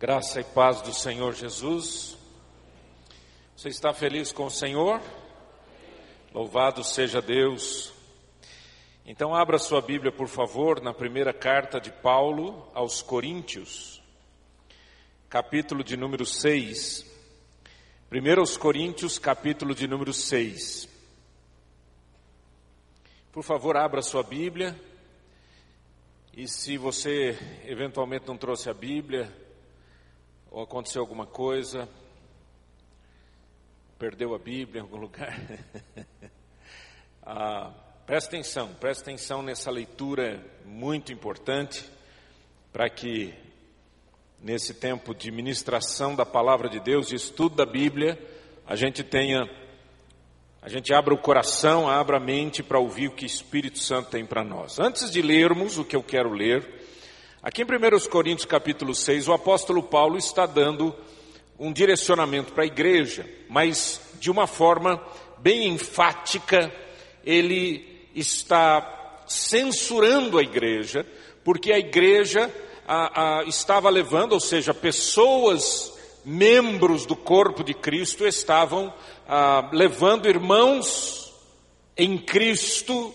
Graça e paz do Senhor Jesus. Você está feliz com o Senhor? Louvado seja Deus. Então, abra sua Bíblia, por favor, na primeira carta de Paulo aos Coríntios, capítulo de número 6. Primeiro aos Coríntios, capítulo de número 6. Por favor, abra sua Bíblia. E se você eventualmente não trouxe a Bíblia, ou aconteceu alguma coisa, perdeu a Bíblia em algum lugar. ah, presta atenção, presta atenção nessa leitura muito importante para que nesse tempo de ministração da palavra de Deus, de estudo da Bíblia, a gente tenha, a gente abra o coração, abra a mente para ouvir o que o Espírito Santo tem para nós. Antes de lermos o que eu quero ler, Aqui em 1 Coríntios capítulo 6, o apóstolo Paulo está dando um direcionamento para a igreja, mas de uma forma bem enfática, ele está censurando a igreja, porque a igreja a, a, estava levando, ou seja, pessoas, membros do corpo de Cristo, estavam a, levando irmãos em Cristo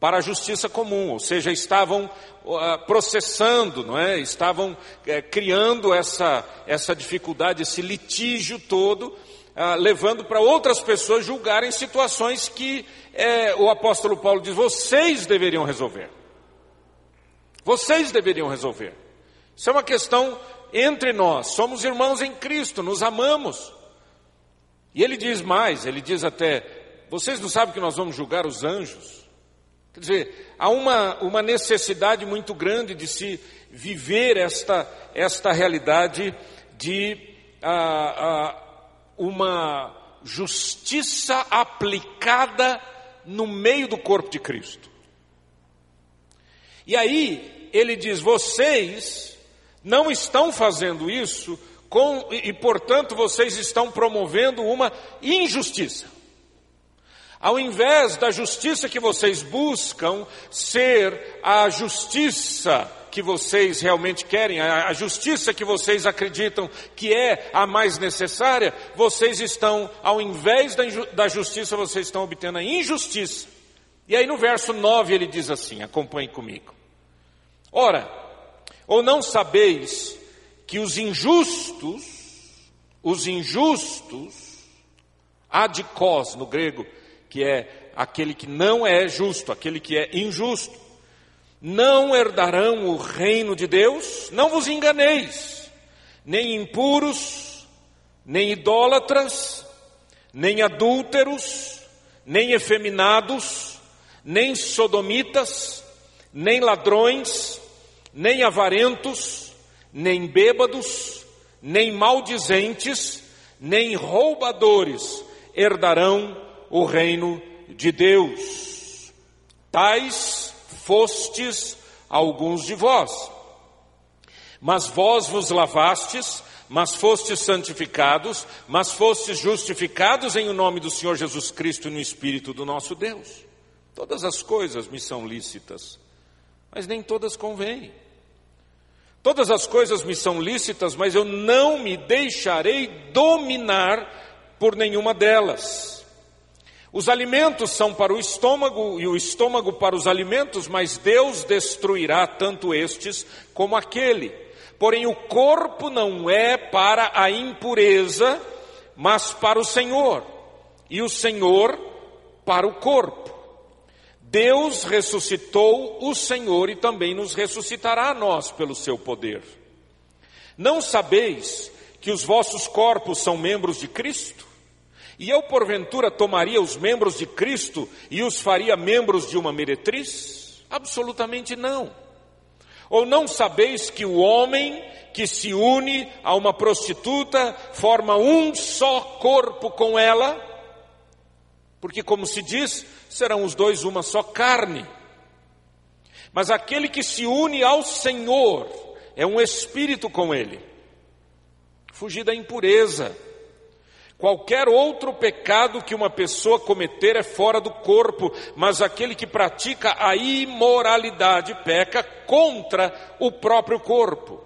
para a justiça comum, ou seja, estavam uh, processando, não é? Estavam uh, criando essa, essa dificuldade, esse litígio todo, uh, levando para outras pessoas julgarem situações que eh, o apóstolo Paulo diz: vocês deveriam resolver. Vocês deveriam resolver. Isso é uma questão entre nós. Somos irmãos em Cristo, nos amamos. E ele diz mais: ele diz até, vocês não sabem que nós vamos julgar os anjos? Quer dizer, há uma, uma necessidade muito grande de se viver esta, esta realidade de ah, ah, uma justiça aplicada no meio do corpo de Cristo. E aí ele diz: vocês não estão fazendo isso com, e, portanto, vocês estão promovendo uma injustiça. Ao invés da justiça que vocês buscam ser a justiça que vocês realmente querem, a justiça que vocês acreditam que é a mais necessária, vocês estão, ao invés da justiça, vocês estão obtendo a injustiça. E aí no verso 9 ele diz assim: acompanhe comigo. Ora, ou não sabeis que os injustos, os injustos, adicós no grego, que é aquele que não é justo, aquele que é injusto, não herdarão o reino de Deus, não vos enganeis, nem impuros, nem idólatras, nem adúlteros, nem efeminados, nem sodomitas, nem ladrões, nem avarentos, nem bêbados, nem maldizentes, nem roubadores herdarão o reino de Deus. Tais fostes alguns de vós. Mas vós vos lavastes, mas fostes santificados, mas fostes justificados em o nome do Senhor Jesus Cristo e no Espírito do nosso Deus. Todas as coisas me são lícitas, mas nem todas convêm. Todas as coisas me são lícitas, mas eu não me deixarei dominar por nenhuma delas. Os alimentos são para o estômago e o estômago para os alimentos, mas Deus destruirá tanto estes como aquele. Porém, o corpo não é para a impureza, mas para o Senhor, e o Senhor para o corpo. Deus ressuscitou o Senhor e também nos ressuscitará a nós pelo seu poder. Não sabeis que os vossos corpos são membros de Cristo? E eu, porventura, tomaria os membros de Cristo e os faria membros de uma meretriz? Absolutamente não. Ou não sabeis que o homem que se une a uma prostituta forma um só corpo com ela? Porque, como se diz, serão os dois uma só carne. Mas aquele que se une ao Senhor é um espírito com ele. Fugir da impureza Qualquer outro pecado que uma pessoa cometer é fora do corpo, mas aquele que pratica a imoralidade peca contra o próprio corpo.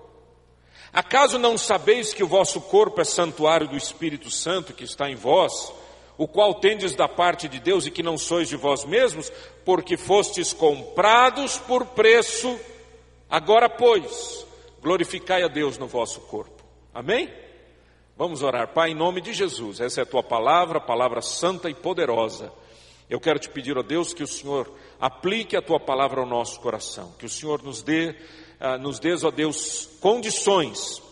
Acaso não sabeis que o vosso corpo é santuário do Espírito Santo que está em vós, o qual tendes da parte de Deus e que não sois de vós mesmos, porque fostes comprados por preço? Agora, pois, glorificai a Deus no vosso corpo. Amém? Vamos orar. Pai, em nome de Jesus, essa é a tua palavra, palavra santa e poderosa. Eu quero te pedir, ó Deus, que o Senhor aplique a tua palavra ao nosso coração, que o Senhor nos dê ah, nos dês, ó Deus, condições,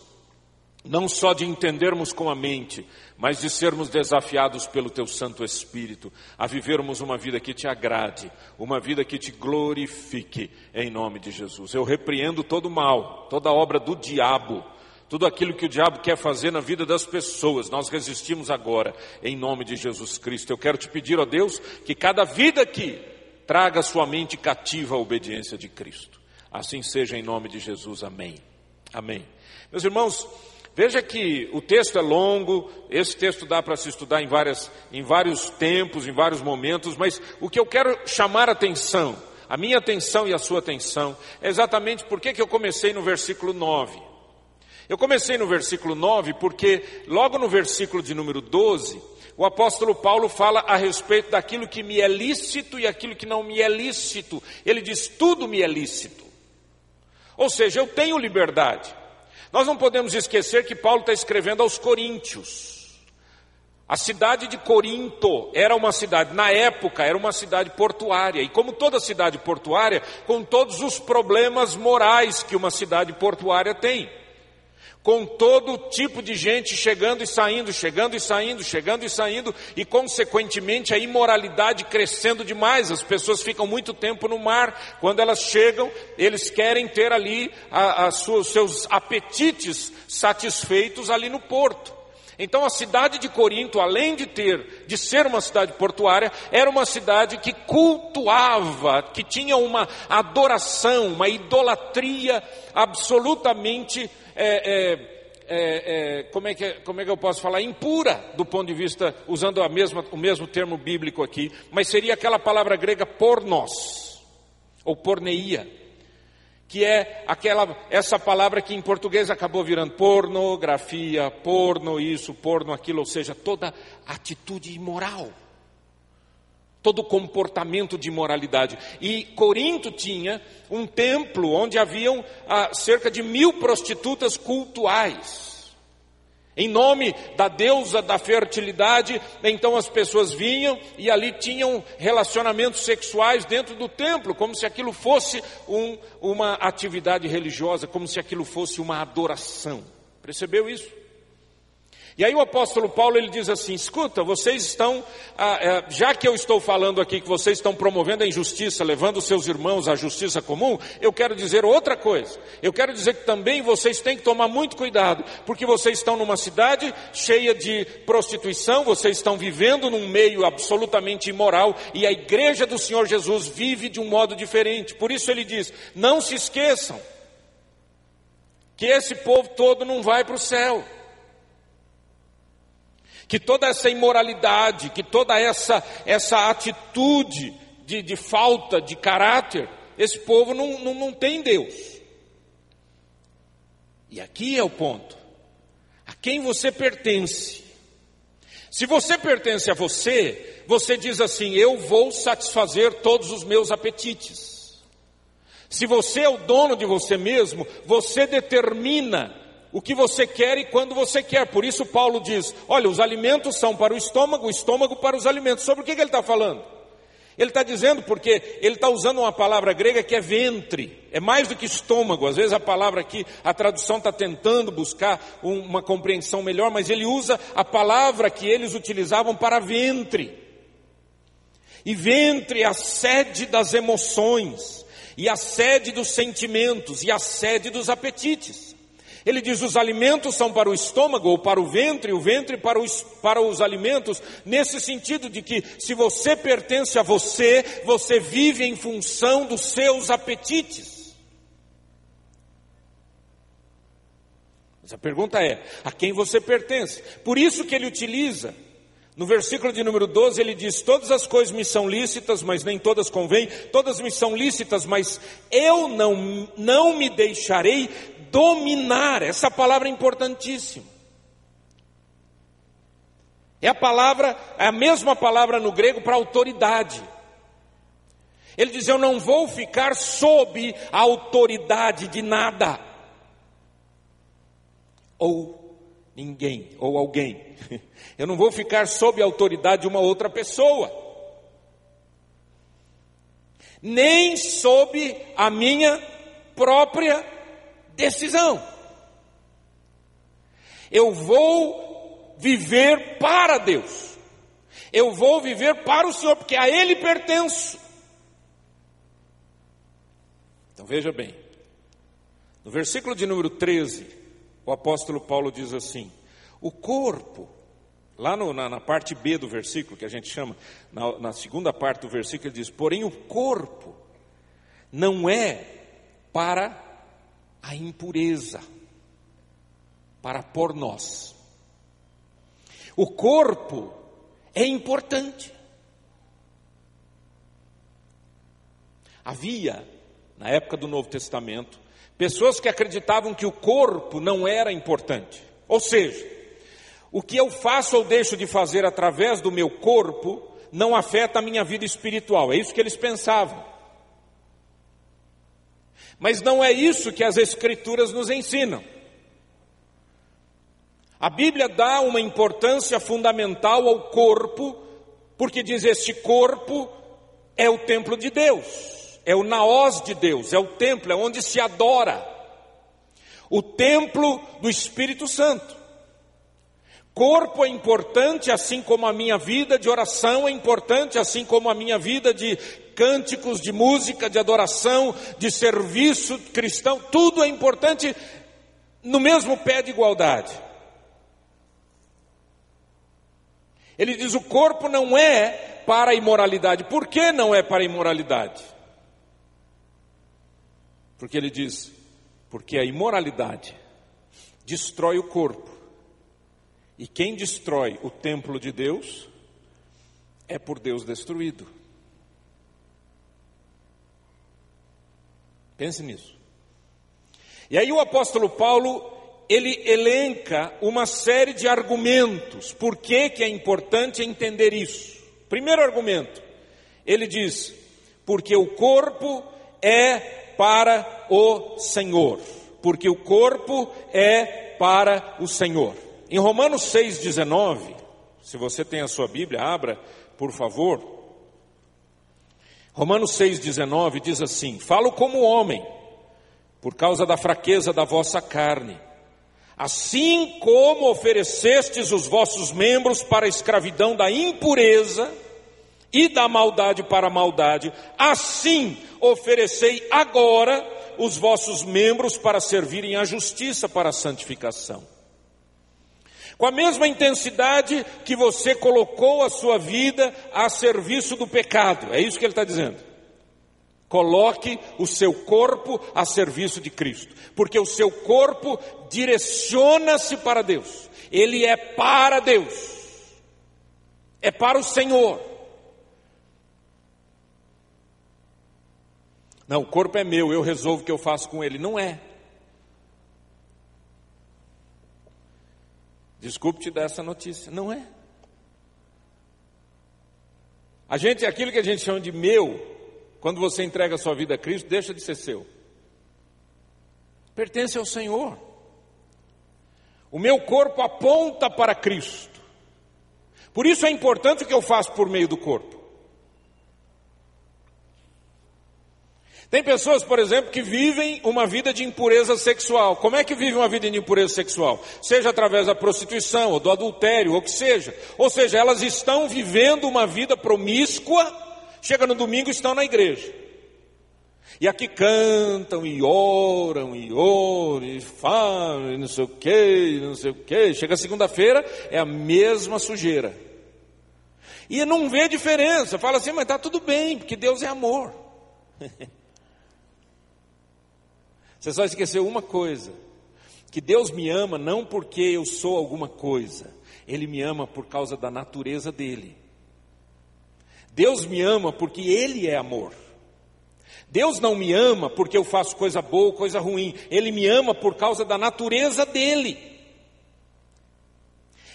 não só de entendermos com a mente, mas de sermos desafiados pelo Teu Santo Espírito, a vivermos uma vida que te agrade, uma vida que te glorifique, em nome de Jesus. Eu repreendo todo mal, toda obra do diabo, tudo aquilo que o diabo quer fazer na vida das pessoas, nós resistimos agora, em nome de Jesus Cristo. Eu quero te pedir, ó Deus, que cada vida aqui traga sua mente cativa à obediência de Cristo. Assim seja em nome de Jesus. Amém. Amém. Meus irmãos, veja que o texto é longo, esse texto dá para se estudar em, várias, em vários tempos, em vários momentos, mas o que eu quero chamar a atenção, a minha atenção e a sua atenção, é exatamente por que eu comecei no versículo 9. Eu comecei no versículo 9 porque logo no versículo de número 12, o apóstolo Paulo fala a respeito daquilo que me é lícito e aquilo que não me é lícito. Ele diz: tudo me é lícito. Ou seja, eu tenho liberdade. Nós não podemos esquecer que Paulo está escrevendo aos Coríntios. A cidade de Corinto era uma cidade, na época, era uma cidade portuária. E como toda cidade portuária, com todos os problemas morais que uma cidade portuária tem com todo tipo de gente chegando e saindo, chegando e saindo, chegando e saindo, e consequentemente a imoralidade crescendo demais. As pessoas ficam muito tempo no mar, quando elas chegam, eles querem ter ali os seus apetites satisfeitos ali no porto. Então a cidade de Corinto, além de ter, de ser uma cidade portuária, era uma cidade que cultuava, que tinha uma adoração, uma idolatria absolutamente é, é, é, é, como, é que, como é que eu posso falar, impura do ponto de vista, usando a mesma, o mesmo termo bíblico aqui, mas seria aquela palavra grega pornos, ou porneia, que é aquela, essa palavra que em português acabou virando pornografia, porno isso, porno aquilo, ou seja, toda atitude imoral todo comportamento de imoralidade. E Corinto tinha um templo onde haviam ah, cerca de mil prostitutas cultuais. Em nome da deusa da fertilidade, então as pessoas vinham e ali tinham relacionamentos sexuais dentro do templo, como se aquilo fosse um, uma atividade religiosa, como se aquilo fosse uma adoração. Percebeu isso? E aí o apóstolo Paulo ele diz assim: escuta, vocês estão, ah, é, já que eu estou falando aqui que vocês estão promovendo a injustiça, levando seus irmãos à justiça comum, eu quero dizer outra coisa. Eu quero dizer que também vocês têm que tomar muito cuidado, porque vocês estão numa cidade cheia de prostituição, vocês estão vivendo num meio absolutamente imoral e a igreja do Senhor Jesus vive de um modo diferente. Por isso ele diz: não se esqueçam que esse povo todo não vai para o céu que toda essa imoralidade, que toda essa, essa atitude de, de falta de caráter, esse povo não, não, não tem Deus. E aqui é o ponto: a quem você pertence. Se você pertence a você, você diz assim: eu vou satisfazer todos os meus apetites. Se você é o dono de você mesmo, você determina o que você quer e quando você quer. Por isso Paulo diz: olha, os alimentos são para o estômago, o estômago para os alimentos. Sobre o que, que ele está falando? Ele está dizendo porque ele está usando uma palavra grega que é ventre, é mais do que estômago. Às vezes a palavra aqui, a tradução está tentando buscar uma compreensão melhor, mas ele usa a palavra que eles utilizavam para ventre. E ventre é a sede das emoções, e a sede dos sentimentos, e a sede dos apetites. Ele diz: os alimentos são para o estômago ou para o ventre, o ventre para os, para os alimentos, nesse sentido de que se você pertence a você, você vive em função dos seus apetites. Mas a pergunta é: a quem você pertence? Por isso que ele utiliza No versículo de número 12 ele diz: Todas as coisas me são lícitas, mas nem todas convêm, todas me são lícitas, mas eu não, não me deixarei dominar. Essa palavra é importantíssima. É a palavra, é a mesma palavra no grego para autoridade. Ele diz: Eu não vou ficar sob a autoridade de nada. Ou ninguém, ou alguém. Eu não vou ficar sob a autoridade de uma outra pessoa. Nem sob a minha própria decisão. Eu vou viver para Deus. Eu vou viver para o Senhor, porque a Ele pertenço. Então veja bem, no versículo de número 13, o apóstolo Paulo diz assim: o corpo, lá no, na, na, parte B do versículo, que a gente chama, na, na segunda parte do versículo, ele diz: porém o corpo não é para a impureza, para por nós. O corpo é importante. Havia na época do Novo Testamento, pessoas que acreditavam que o corpo não era importante. Ou seja, o que eu faço ou deixo de fazer através do meu corpo não afeta a minha vida espiritual. É isso que eles pensavam. Mas não é isso que as Escrituras nos ensinam. A Bíblia dá uma importância fundamental ao corpo, porque diz: este corpo é o templo de Deus é o naós de Deus, é o templo, é onde se adora. O templo do Espírito Santo. Corpo é importante, assim como a minha vida de oração é importante, assim como a minha vida de cânticos, de música, de adoração, de serviço cristão, tudo é importante no mesmo pé de igualdade. Ele diz: o corpo não é para a imoralidade. Por que não é para a imoralidade? Porque ele diz: porque a imoralidade destrói o corpo, e quem destrói o templo de Deus é por Deus destruído. Pense nisso. E aí o apóstolo Paulo, ele elenca uma série de argumentos, por que, que é importante entender isso. Primeiro argumento, ele diz, porque o corpo é para o Senhor, porque o corpo é para o Senhor. Em Romanos 6,19, se você tem a sua Bíblia, abra, por favor. Romanos 6,19 diz assim: Falo como homem, por causa da fraqueza da vossa carne. Assim como oferecestes os vossos membros para a escravidão da impureza e da maldade para a maldade, assim oferecei agora os vossos membros para servirem à justiça para a santificação. Com a mesma intensidade que você colocou a sua vida a serviço do pecado, é isso que ele está dizendo. Coloque o seu corpo a serviço de Cristo, porque o seu corpo direciona-se para Deus, ele é para Deus, é para o Senhor. Não, o corpo é meu, eu resolvo o que eu faço com ele. Não é. Desculpe te dar essa notícia. Não é. A gente, aquilo que a gente chama de meu, quando você entrega a sua vida a Cristo, deixa de ser seu. Pertence ao Senhor. O meu corpo aponta para Cristo. Por isso é importante o que eu faço por meio do corpo. Tem pessoas, por exemplo, que vivem uma vida de impureza sexual. Como é que vive uma vida de impureza sexual? Seja através da prostituição, ou do adultério, ou que seja. Ou seja, elas estão vivendo uma vida promíscua, chega no domingo e estão na igreja. E aqui cantam e oram e oram e falam e não sei o que, não sei o que. Chega segunda-feira, é a mesma sujeira. E não vê diferença. Fala assim, mas está tudo bem, porque Deus é amor. Você só esqueceu uma coisa: que Deus me ama não porque eu sou alguma coisa, Ele me ama por causa da natureza dele. Deus me ama porque Ele é amor. Deus não me ama porque eu faço coisa boa ou coisa ruim, Ele me ama por causa da natureza dele.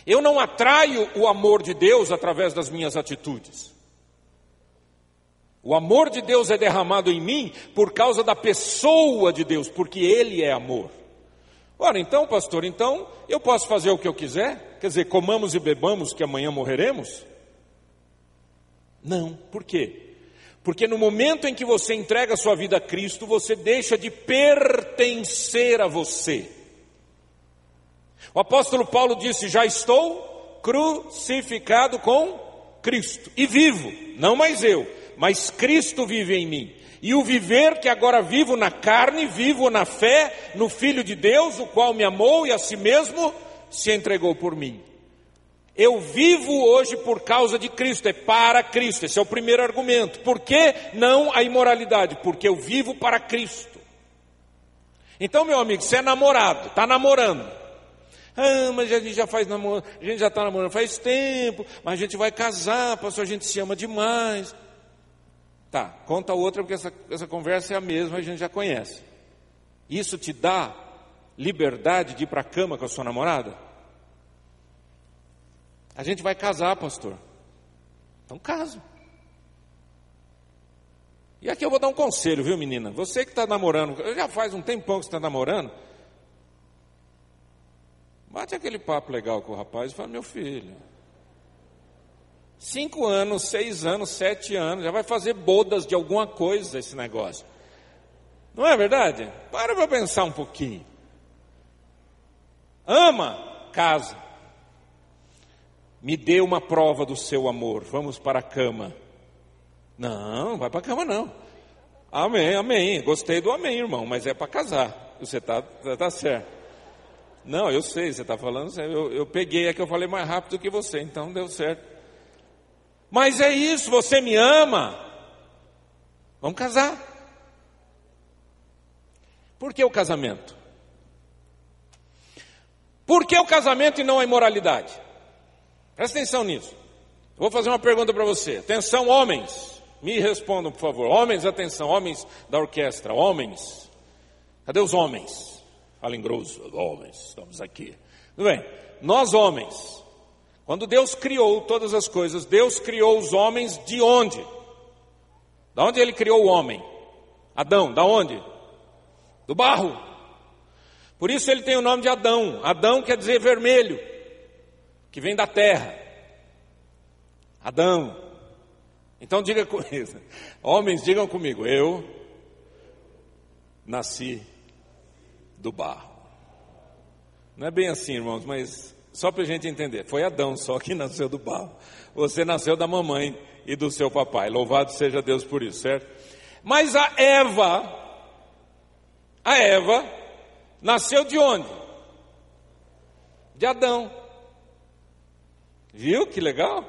Eu não atraio o amor de Deus através das minhas atitudes. O amor de Deus é derramado em mim por causa da pessoa de Deus, porque Ele é amor. Ora, então, pastor, então eu posso fazer o que eu quiser? Quer dizer, comamos e bebamos que amanhã morreremos? Não, por quê? Porque no momento em que você entrega a sua vida a Cristo, você deixa de pertencer a você. O apóstolo Paulo disse: Já estou crucificado com Cristo e vivo, não mais eu, mas Cristo vive em mim. E o viver que agora vivo na carne, vivo na fé no Filho de Deus, o qual me amou e a si mesmo se entregou por mim. Eu vivo hoje por causa de Cristo, é para Cristo. Esse é o primeiro argumento. Por que não a imoralidade? Porque eu vivo para Cristo. Então, meu amigo, você é namorado, está namorando. Ah, mas a gente já faz namoro, a gente já está namorando faz tempo, mas a gente vai casar, pastor, a gente se ama demais. Tá, conta outra, porque essa, essa conversa é a mesma, a gente já conhece. Isso te dá liberdade de ir para a cama com a sua namorada? A gente vai casar, pastor. Então casa. E aqui eu vou dar um conselho, viu, menina? Você que está namorando, já faz um tempão que você está namorando, bate aquele papo legal com o rapaz e fala, meu filho, cinco anos, seis anos, sete anos, já vai fazer bodas de alguma coisa esse negócio. Não é verdade? Para para pensar um pouquinho. Ama, casa. Me dê uma prova do seu amor, vamos para a cama. Não, vai para a cama não. Amém, amém. Gostei do amém, irmão, mas é para casar. Você está tá certo. Não, eu sei, você está falando Eu, eu peguei, é que eu falei mais rápido que você, então deu certo. Mas é isso, você me ama. Vamos casar. Por que o casamento? Por que o casamento e não a imoralidade? Presta atenção nisso. Vou fazer uma pergunta para você. Atenção, homens. Me respondam, por favor. Homens, atenção. Homens da orquestra. Homens. Cadê os homens? Falem grosso. Homens, estamos aqui. Tudo bem. Nós, homens. Quando Deus criou todas as coisas, Deus criou os homens de onde? Da onde ele criou o homem? Adão, da onde? Do barro. Por isso ele tem o nome de Adão. Adão quer dizer vermelho que vem da terra. Adão. Então diga com isso. Homens, digam comigo, eu nasci do barro. Não é bem assim, irmãos, mas só para a gente entender. Foi Adão só que nasceu do barro. Você nasceu da mamãe e do seu papai. Louvado seja Deus por isso, certo? Mas a Eva, a Eva, nasceu de onde? De Adão. Viu que legal?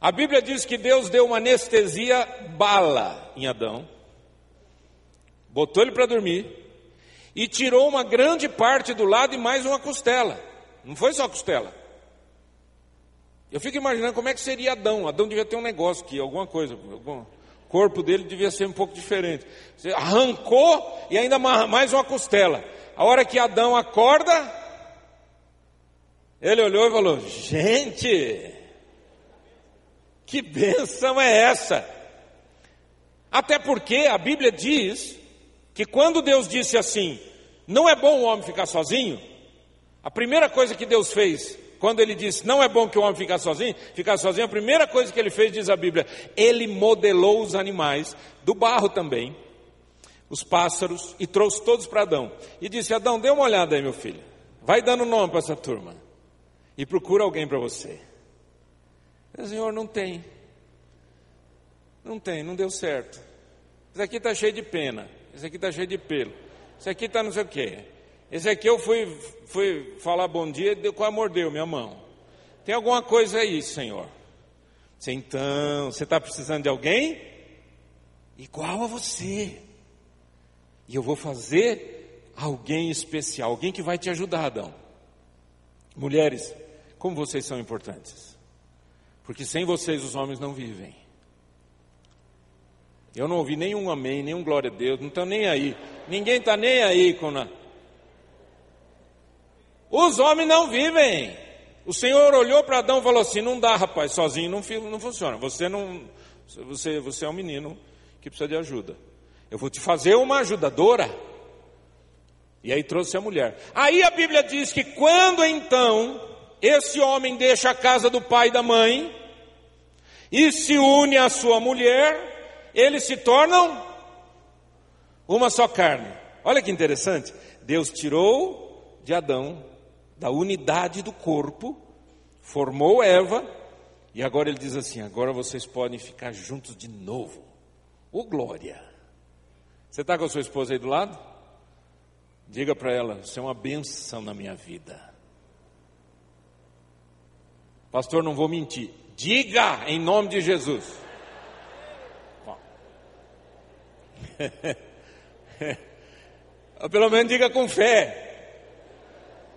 A Bíblia diz que Deus deu uma anestesia bala em Adão, botou ele para dormir e tirou uma grande parte do lado e mais uma costela. Não foi só costela. Eu fico imaginando como é que seria Adão. Adão devia ter um negócio aqui, alguma coisa. Algum... O corpo dele devia ser um pouco diferente. Você arrancou e ainda mais uma costela. A hora que Adão acorda, ele olhou e falou: Gente, que benção é essa? Até porque a Bíblia diz que quando Deus disse assim: Não é bom o homem ficar sozinho, a primeira coisa que Deus fez, quando ele disse: Não é bom que o homem ficar sozinho, ficar sozinho, a primeira coisa que ele fez, diz a Bíblia, ele modelou os animais do barro também, os pássaros, e trouxe todos para Adão. E disse: Adão, dê uma olhada aí, meu filho, vai dando nome para essa turma e procura alguém para você. O Senhor não tem. Não tem, não deu certo. Esse aqui está cheio de pena. Esse aqui está cheio de pelo. Esse aqui está não sei o quê. Eu fui, fui falar bom dia e quase mordeu minha mão. Tem alguma coisa aí, Senhor? Você, então, você está precisando de alguém? Igual a você. E eu vou fazer alguém especial, alguém que vai te ajudar, Adão. Mulheres, como vocês são importantes. Porque sem vocês os homens não vivem. Eu não ouvi nenhum amém, nenhum glória a Deus, não estão nem aí. Ninguém está nem aí com. Os homens não vivem. O Senhor olhou para Adão e falou assim: não dá, rapaz, sozinho não, não funciona. Você não. Você, você é um menino que precisa de ajuda. Eu vou te fazer uma ajudadora. E aí trouxe a mulher. Aí a Bíblia diz que quando então esse homem deixa a casa do pai e da mãe e se une à sua mulher, eles se tornam uma só carne. Olha que interessante. Deus tirou de Adão, da unidade do corpo, formou Eva, e agora ele diz assim: agora vocês podem ficar juntos de novo. Ô glória! Você está com a sua esposa aí do lado? Diga para ela: você é uma benção na minha vida. Pastor, não vou mentir. Diga em nome de Jesus. Pelo menos diga com fé.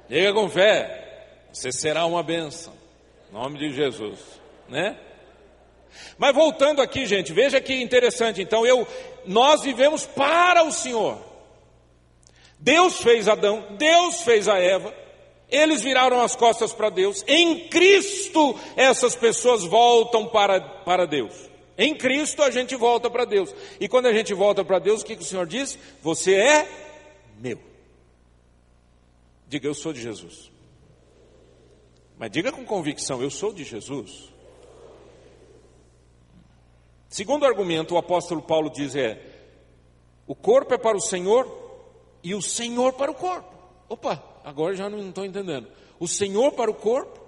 Diga com fé. Você será uma benção. Em nome de Jesus, né? Mas voltando aqui, gente, veja que interessante. Então, eu, nós vivemos para o Senhor. Deus fez Adão, Deus fez a Eva. Eles viraram as costas para Deus. Em Cristo, essas pessoas voltam para, para Deus. Em Cristo a gente volta para Deus. E quando a gente volta para Deus, o que, que o Senhor diz? Você é meu. Diga, eu sou de Jesus. Mas diga com convicção, eu sou de Jesus. Segundo argumento, o apóstolo Paulo diz é: o corpo é para o Senhor e o Senhor para o corpo. Opa, agora já não estou entendendo. O Senhor para o corpo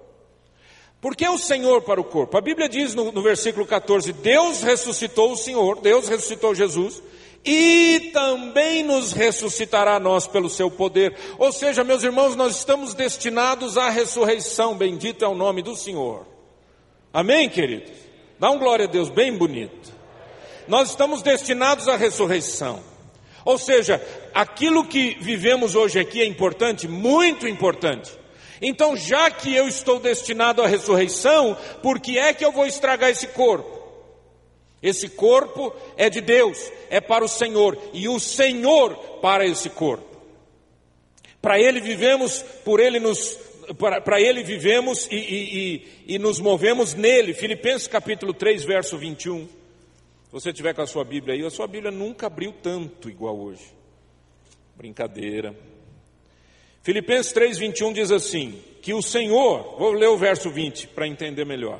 por que o Senhor para o corpo? A Bíblia diz no, no, versículo 14: Deus ressuscitou o Senhor, Deus ressuscitou Jesus, e também nos ressuscitará nós pelo seu poder. Ou seja, meus irmãos, nós estamos destinados à ressurreição, bendito é o nome do Senhor. Amém, queridos? Dá um glória a Deus bem bonito. Nós estamos destinados à ressurreição. Ou seja, aquilo que vivemos hoje aqui é importante, muito importante. Então, já que eu estou destinado à ressurreição, por que é que eu vou estragar esse corpo? Esse corpo é de Deus, é para o Senhor, e o Senhor para esse corpo. Para Ele vivemos, por Ele nos, para, para Ele vivemos e, e, e, e nos movemos nele. Filipenses capítulo 3, verso 21. Se você tiver com a sua Bíblia aí, a sua Bíblia nunca abriu tanto igual hoje. Brincadeira. Filipenses 3:21 diz assim: que o Senhor, vou ler o verso 20 para entender melhor.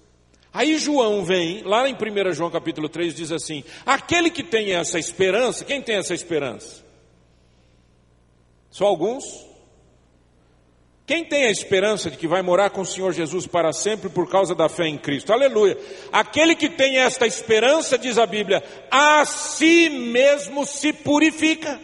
Aí João vem, lá em 1 João capítulo 3, diz assim: aquele que tem essa esperança, quem tem essa esperança? Só alguns? Quem tem a esperança de que vai morar com o Senhor Jesus para sempre por causa da fé em Cristo? Aleluia. Aquele que tem esta esperança, diz a Bíblia, a si mesmo se purifica.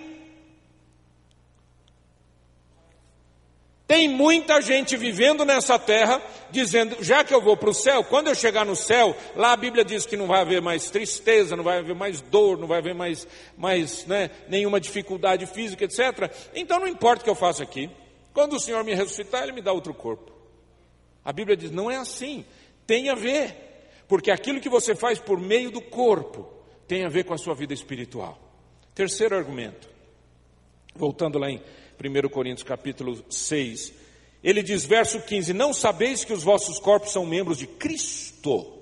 Tem muita gente vivendo nessa terra, dizendo: já que eu vou para o céu, quando eu chegar no céu, lá a Bíblia diz que não vai haver mais tristeza, não vai haver mais dor, não vai haver mais, mais né, nenhuma dificuldade física, etc. Então não importa o que eu faça aqui, quando o Senhor me ressuscitar, Ele me dá outro corpo. A Bíblia diz: não é assim, tem a ver, porque aquilo que você faz por meio do corpo tem a ver com a sua vida espiritual. Terceiro argumento, voltando lá em 1 Coríntios capítulo 6. Ele diz, verso 15: Não sabeis que os vossos corpos são membros de Cristo?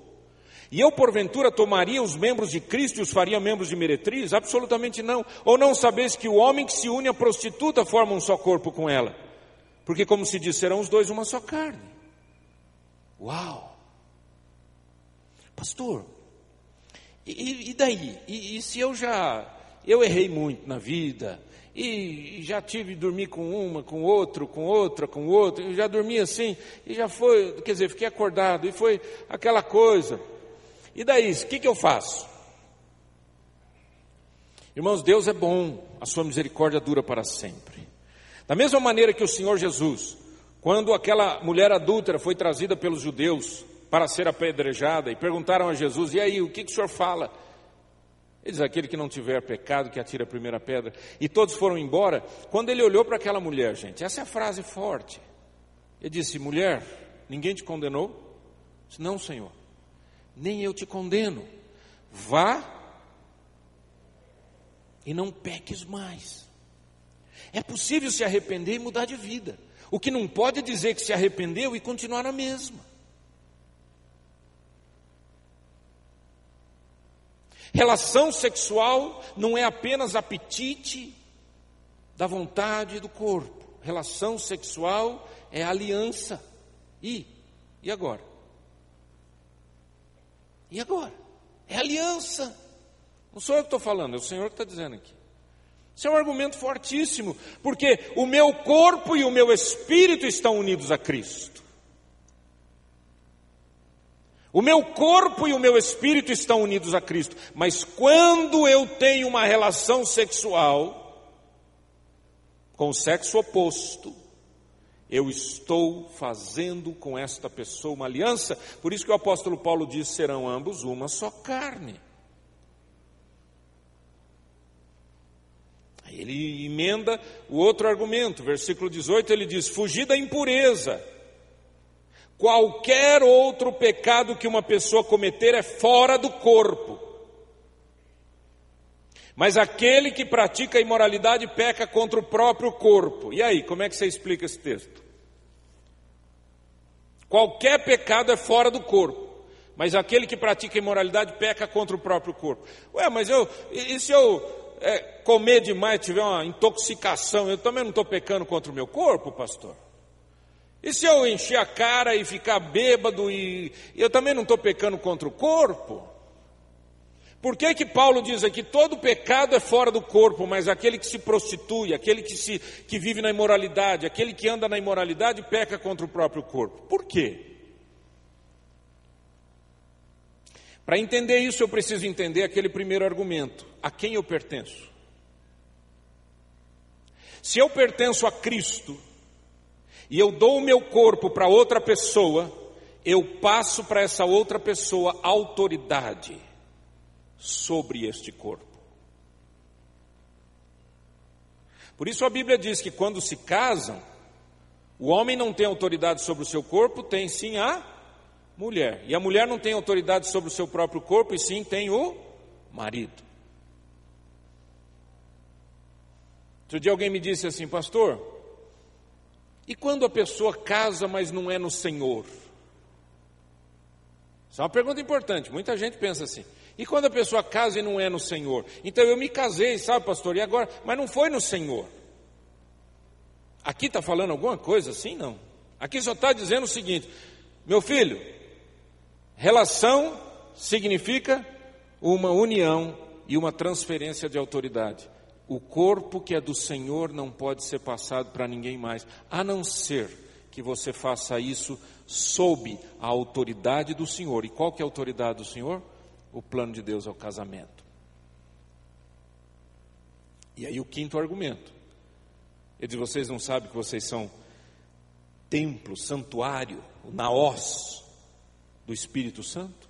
E eu, porventura, tomaria os membros de Cristo e os faria membros de meretriz? Absolutamente não. Ou não sabeis que o homem que se une à prostituta forma um só corpo com ela? Porque, como se diz, serão os dois uma só carne. Uau! Pastor, e, e daí? E, e se eu já. Eu errei muito na vida, e já tive dormir com uma, com outro, com outra, com outra, eu já dormi assim, e já foi, quer dizer, fiquei acordado, e foi aquela coisa. E daí, o que, que eu faço? Irmãos, Deus é bom, a sua misericórdia dura para sempre. Da mesma maneira que o Senhor Jesus, quando aquela mulher adúltera foi trazida pelos judeus para ser apedrejada, e perguntaram a Jesus: E aí, o que, que o senhor fala? Ele diz: Aquele que não tiver pecado, que atire a primeira pedra. E todos foram embora. Quando ele olhou para aquela mulher, gente, essa é a frase forte. Ele disse: Mulher, ninguém te condenou? Disse, não, Senhor, nem eu te condeno. Vá e não peques mais. É possível se arrepender e mudar de vida. O que não pode é dizer que se arrependeu e continuar na mesma. Relação sexual não é apenas apetite da vontade do corpo. Relação sexual é aliança. E e agora? E agora? É aliança. Não sou eu que estou falando, é o Senhor que está dizendo aqui. Isso é um argumento fortíssimo, porque o meu corpo e o meu espírito estão unidos a Cristo. O meu corpo e o meu espírito estão unidos a Cristo, mas quando eu tenho uma relação sexual com o sexo oposto, eu estou fazendo com esta pessoa uma aliança, por isso que o apóstolo Paulo diz: serão ambos uma só carne. Aí ele emenda o outro argumento, versículo 18, ele diz: fugir da impureza. Qualquer outro pecado que uma pessoa cometer é fora do corpo. Mas aquele que pratica a imoralidade peca contra o próprio corpo. E aí, como é que você explica esse texto? Qualquer pecado é fora do corpo. Mas aquele que pratica a imoralidade peca contra o próprio corpo. Ué, mas eu, e se eu é, comer demais, tiver uma intoxicação, eu também não estou pecando contra o meu corpo, pastor? E se eu encher a cara e ficar bêbado e eu também não estou pecando contra o corpo? Por que que Paulo diz aqui todo pecado é fora do corpo, mas aquele que se prostitui, aquele que se que vive na imoralidade, aquele que anda na imoralidade peca contra o próprio corpo? Por quê? Para entender isso, eu preciso entender aquele primeiro argumento: a quem eu pertenço? Se eu pertenço a Cristo, e eu dou o meu corpo para outra pessoa, eu passo para essa outra pessoa autoridade sobre este corpo. Por isso a Bíblia diz que quando se casam, o homem não tem autoridade sobre o seu corpo, tem sim a mulher. E a mulher não tem autoridade sobre o seu próprio corpo, e sim tem o marido. Outro dia alguém me disse assim, pastor, e quando a pessoa casa, mas não é no Senhor? Isso é uma pergunta importante. Muita gente pensa assim. E quando a pessoa casa e não é no Senhor? Então eu me casei, sabe, pastor? E agora? Mas não foi no Senhor. Aqui está falando alguma coisa assim? Não. Aqui só está dizendo o seguinte: meu filho, relação significa uma união e uma transferência de autoridade. O corpo que é do Senhor não pode ser passado para ninguém mais, a não ser que você faça isso sob a autoridade do Senhor. E qual que é a autoridade do Senhor? O plano de Deus é o casamento. E aí o quinto argumento. Ele diz: vocês não sabem que vocês são templo, santuário, o naós do Espírito Santo?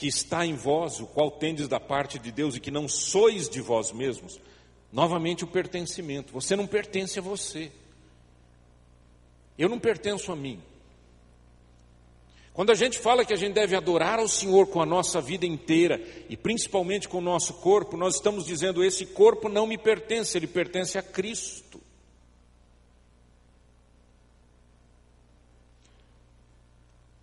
Que está em vós, o qual tendes da parte de Deus e que não sois de vós mesmos, novamente o pertencimento. Você não pertence a você. Eu não pertenço a mim. Quando a gente fala que a gente deve adorar ao Senhor com a nossa vida inteira e principalmente com o nosso corpo, nós estamos dizendo: esse corpo não me pertence, ele pertence a Cristo.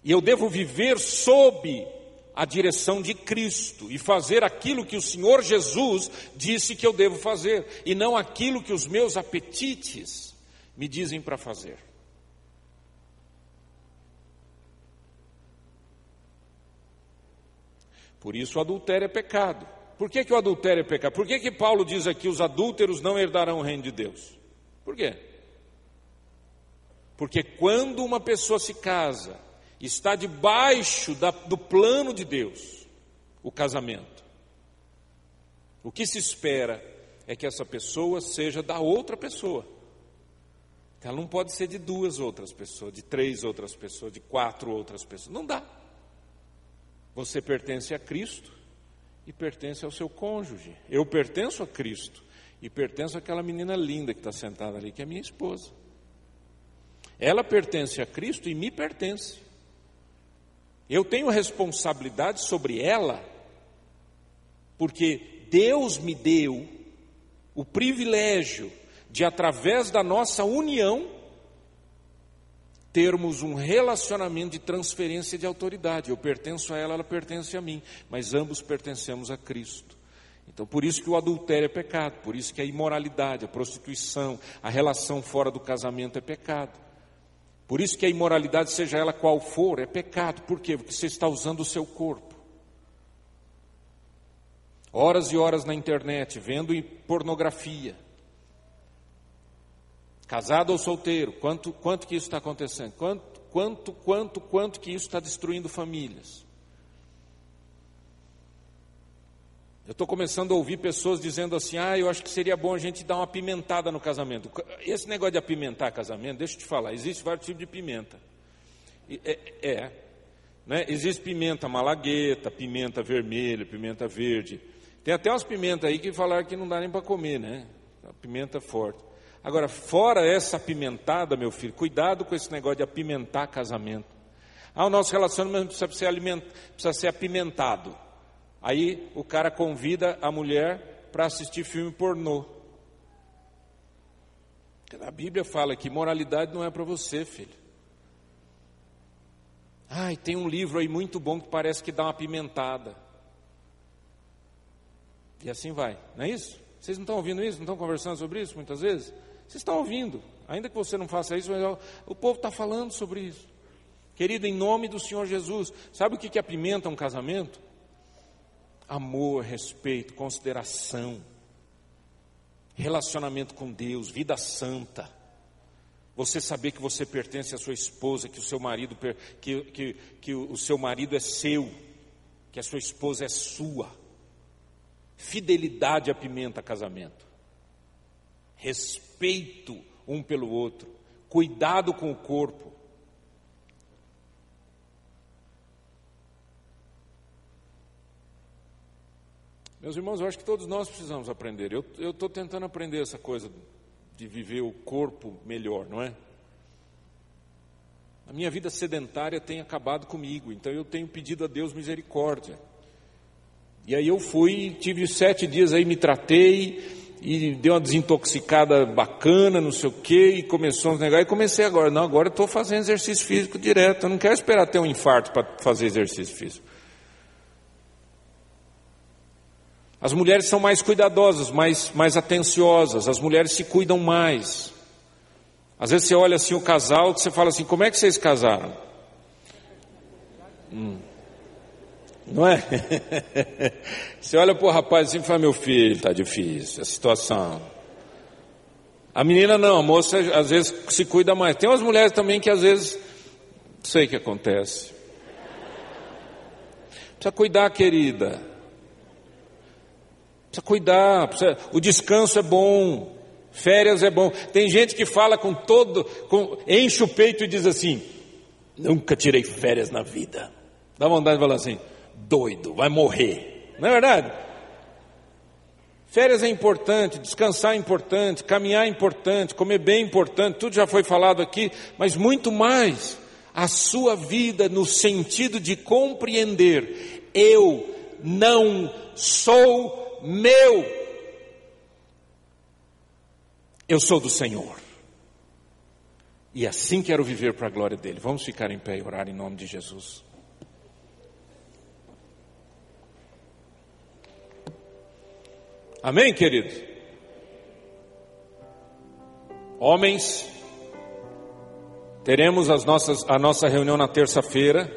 E eu devo viver sob a direção de Cristo e fazer aquilo que o Senhor Jesus disse que eu devo fazer, e não aquilo que os meus apetites me dizem para fazer. Por isso o adultério é pecado, Por que, que o adultério é pecado? Por que, que Paulo diz aqui os adúlteros não herdarão o reino de Deus? Por quê? Porque quando uma pessoa se casa, está debaixo da, do plano de Deus, o casamento. O que se espera é que essa pessoa seja da outra pessoa. Ela não pode ser de duas outras pessoas, de três outras pessoas, de quatro outras pessoas. Não dá. Você pertence a Cristo e pertence ao seu cônjuge. Eu pertenço a Cristo e pertenço àquela menina linda que está sentada ali, que é minha esposa. Ela pertence a Cristo e me pertence. Eu tenho responsabilidade sobre ela, porque Deus me deu o privilégio de, através da nossa união, termos um relacionamento de transferência de autoridade. Eu pertenço a ela, ela pertence a mim, mas ambos pertencemos a Cristo. Então, por isso que o adultério é pecado, por isso que a imoralidade, a prostituição, a relação fora do casamento é pecado. Por isso que a imoralidade, seja ela qual for, é pecado. Por quê? Porque você está usando o seu corpo. Horas e horas na internet, vendo pornografia Casado ou solteiro, quanto, quanto que isso está acontecendo? Quanto, quanto, quanto, quanto que isso está destruindo famílias? Eu estou começando a ouvir pessoas dizendo assim: ah, eu acho que seria bom a gente dar uma pimentada no casamento. Esse negócio de apimentar casamento, deixa eu te falar, existe vários tipos de pimenta. É, é né? existe pimenta malagueta, pimenta vermelha, pimenta verde. Tem até umas pimentas aí que falaram que não dá nem para comer, né? Pimenta forte. Agora, fora essa apimentada, meu filho, cuidado com esse negócio de apimentar casamento. Ah, o nosso relacionamento precisa ser, aliment... precisa ser apimentado. Aí o cara convida a mulher para assistir filme pornô. A Bíblia fala que moralidade não é para você, filho. Ai, tem um livro aí muito bom que parece que dá uma apimentada. E assim vai, não é isso? Vocês não estão ouvindo isso? Não estão conversando sobre isso muitas vezes? Vocês estão ouvindo, ainda que você não faça isso, mas o povo está falando sobre isso. Querido, em nome do Senhor Jesus, sabe o que, que apimenta um casamento? Amor, respeito, consideração, relacionamento com Deus, vida santa. Você saber que você pertence à sua esposa, que o seu marido, que, que, que o seu marido é seu, que a sua esposa é sua. Fidelidade apimenta casamento respeito um pelo outro, cuidado com o corpo. Meus irmãos, eu acho que todos nós precisamos aprender. Eu estou tentando aprender essa coisa de viver o corpo melhor, não é? A minha vida sedentária tem acabado comigo, então eu tenho pedido a Deus misericórdia. E aí eu fui, tive sete dias aí, me tratei, e deu uma desintoxicada bacana, não sei o quê, e começou a negar, e comecei agora, não, agora estou fazendo exercício físico direto, eu não quero esperar ter um infarto para fazer exercício físico. As mulheres são mais cuidadosas, mais, mais atenciosas, as mulheres se cuidam mais. Às vezes você olha assim o casal, você fala assim, como é que vocês casaram? Hum. Não é? Você olha para o rapaz assim e fala, meu filho, está difícil a situação. A menina não, a moça às vezes se cuida mais. Tem umas mulheres também que às vezes, sei o que acontece. Precisa cuidar, querida. Precisa cuidar. Precisa... O descanso é bom. Férias é bom. Tem gente que fala com todo, com... enche o peito e diz assim: nunca tirei férias na vida. Dá vontade de falar assim: doido, vai morrer. Não é verdade? Férias é importante, descansar é importante, caminhar é importante, comer bem é importante, tudo já foi falado aqui, mas muito mais a sua vida no sentido de compreender: eu não sou meu, eu sou do Senhor. E assim quero viver para a glória dele. Vamos ficar em pé e orar em nome de Jesus. Amém, querido? Homens, teremos as nossas, a nossa reunião na terça-feira,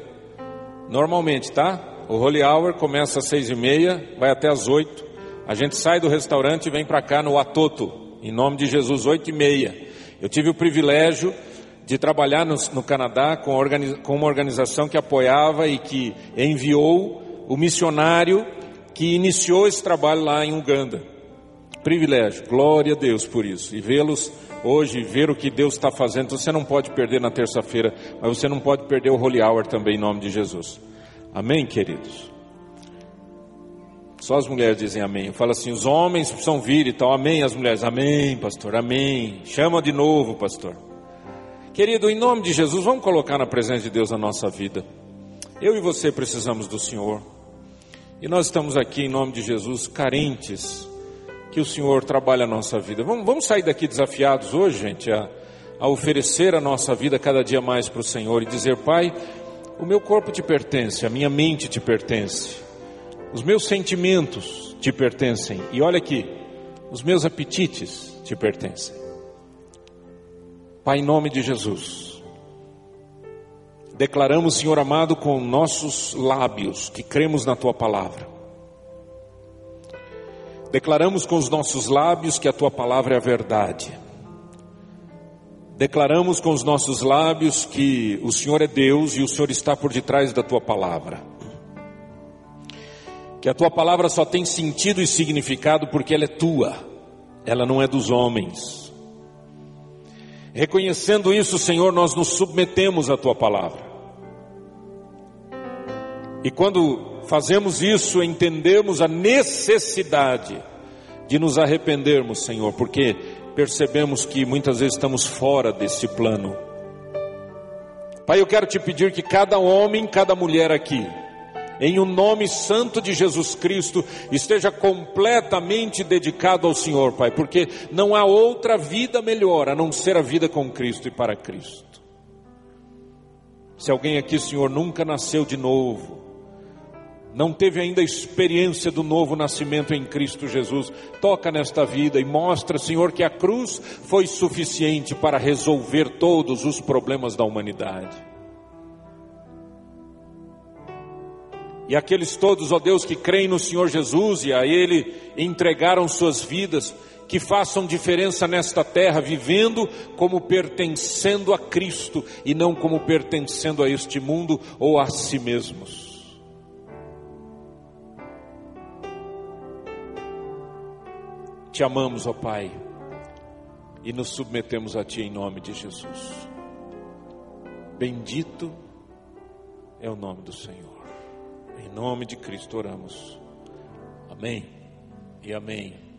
normalmente, tá? O Holy Hour começa às seis e meia, vai até às oito. A gente sai do restaurante e vem para cá no Atoto, em nome de Jesus, oito e meia. Eu tive o privilégio de trabalhar no, no Canadá com, com uma organização que apoiava e que enviou o missionário que iniciou esse trabalho lá em Uganda. Privilégio, glória a Deus por isso. E vê-los hoje, ver o que Deus está fazendo. Você não pode perder na terça-feira, mas você não pode perder o Holy Hour também em nome de Jesus. Amém, queridos? Só as mulheres dizem amém. Eu falo assim: os homens precisam vir e tal. Amém, as mulheres. Amém, pastor. Amém. Chama de novo, pastor. Querido, em nome de Jesus, vamos colocar na presença de Deus a nossa vida. Eu e você precisamos do Senhor. E nós estamos aqui em nome de Jesus, carentes que o Senhor trabalhe a nossa vida. Vamos, vamos sair daqui desafiados hoje, gente, a, a oferecer a nossa vida cada dia mais para o Senhor e dizer: Pai, o meu corpo te pertence, a minha mente te pertence, os meus sentimentos te pertencem. E olha aqui, os meus apetites te pertencem. Pai, em nome de Jesus, declaramos, Senhor amado, com nossos lábios que cremos na tua palavra Declaramos com os nossos lábios que a tua palavra é a verdade. Declaramos com os nossos lábios que o Senhor é Deus e o Senhor está por detrás da tua palavra. Que a tua palavra só tem sentido e significado porque ela é tua, ela não é dos homens. Reconhecendo isso, Senhor, nós nos submetemos à tua palavra. E quando fazemos isso, entendemos a necessidade de nos arrependermos, Senhor, porque percebemos que muitas vezes estamos fora desse plano. Pai, eu quero te pedir que cada homem, cada mulher aqui, em o um nome santo de Jesus Cristo, esteja completamente dedicado ao Senhor, Pai, porque não há outra vida melhor a não ser a vida com Cristo e para Cristo. Se alguém aqui, Senhor, nunca nasceu de novo, não teve ainda experiência do novo nascimento em Cristo Jesus, toca nesta vida e mostra, Senhor, que a cruz foi suficiente para resolver todos os problemas da humanidade. E aqueles todos, ó Deus, que creem no Senhor Jesus e a Ele entregaram suas vidas, que façam diferença nesta terra, vivendo como pertencendo a Cristo e não como pertencendo a este mundo ou a si mesmos. Te amamos, ó Pai, e nos submetemos a Ti em nome de Jesus. Bendito é o nome do Senhor. Em nome de Cristo oramos. Amém e amém.